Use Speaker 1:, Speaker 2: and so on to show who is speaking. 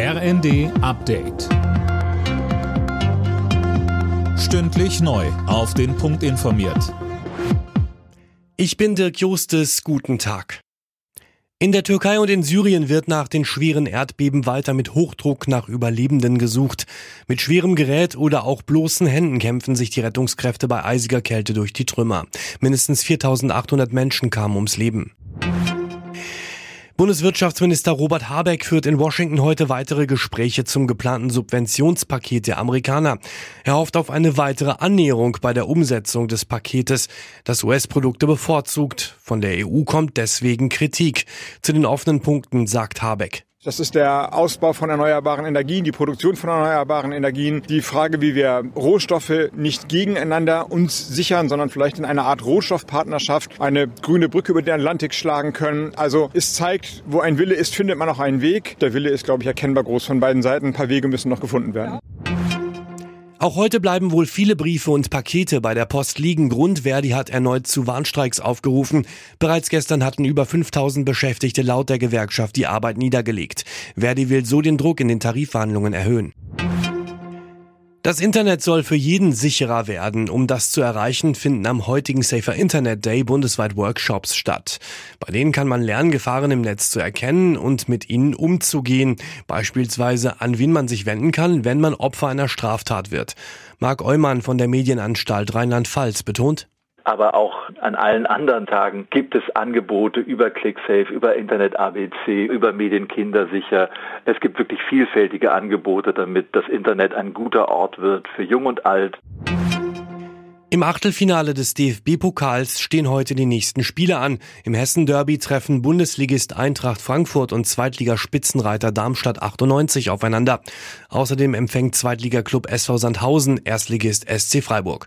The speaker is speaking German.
Speaker 1: RND Update. Stündlich neu. Auf den Punkt informiert.
Speaker 2: Ich bin Dirk Justes. Guten Tag. In der Türkei und in Syrien wird nach den schweren Erdbeben weiter mit Hochdruck nach Überlebenden gesucht. Mit schwerem Gerät oder auch bloßen Händen kämpfen sich die Rettungskräfte bei eisiger Kälte durch die Trümmer. Mindestens 4800 Menschen kamen ums Leben. Bundeswirtschaftsminister Robert Habeck führt in Washington heute weitere Gespräche zum geplanten Subventionspaket der Amerikaner. Er hofft auf eine weitere Annäherung bei der Umsetzung des Paketes, das US-Produkte bevorzugt. Von der EU kommt deswegen Kritik. Zu den offenen Punkten sagt Habeck.
Speaker 3: Das ist der Ausbau von erneuerbaren Energien, die Produktion von erneuerbaren Energien, die Frage, wie wir Rohstoffe nicht gegeneinander uns sichern, sondern vielleicht in einer Art Rohstoffpartnerschaft eine grüne Brücke über den Atlantik schlagen können. Also es zeigt, wo ein Wille ist, findet man auch einen Weg. Der Wille ist, glaube ich, erkennbar groß von beiden Seiten. Ein paar Wege müssen noch gefunden werden.
Speaker 2: Auch heute bleiben wohl viele Briefe und Pakete bei der Post liegen. Grund Verdi hat erneut zu Warnstreiks aufgerufen. Bereits gestern hatten über 5000 Beschäftigte laut der Gewerkschaft die Arbeit niedergelegt. Verdi will so den Druck in den Tarifverhandlungen erhöhen. Das Internet soll für jeden sicherer werden. Um das zu erreichen, finden am heutigen Safer Internet Day bundesweit Workshops statt. Bei denen kann man lernen, Gefahren im Netz zu erkennen und mit ihnen umzugehen. Beispielsweise, an wen man sich wenden kann, wenn man Opfer einer Straftat wird. Marc Eumann von der Medienanstalt Rheinland-Pfalz betont,
Speaker 4: aber auch an allen anderen Tagen gibt es Angebote über ClickSafe, über Internet ABC, über Medienkindersicher. Es gibt wirklich vielfältige Angebote, damit das Internet ein guter Ort wird für Jung und Alt.
Speaker 2: Im Achtelfinale des DFB-Pokals stehen heute die nächsten Spiele an. Im Hessen-Derby treffen Bundesligist Eintracht Frankfurt und Zweitligaspitzenreiter Darmstadt 98 aufeinander. Außerdem empfängt Zweitligaklub SV Sandhausen Erstligist SC Freiburg.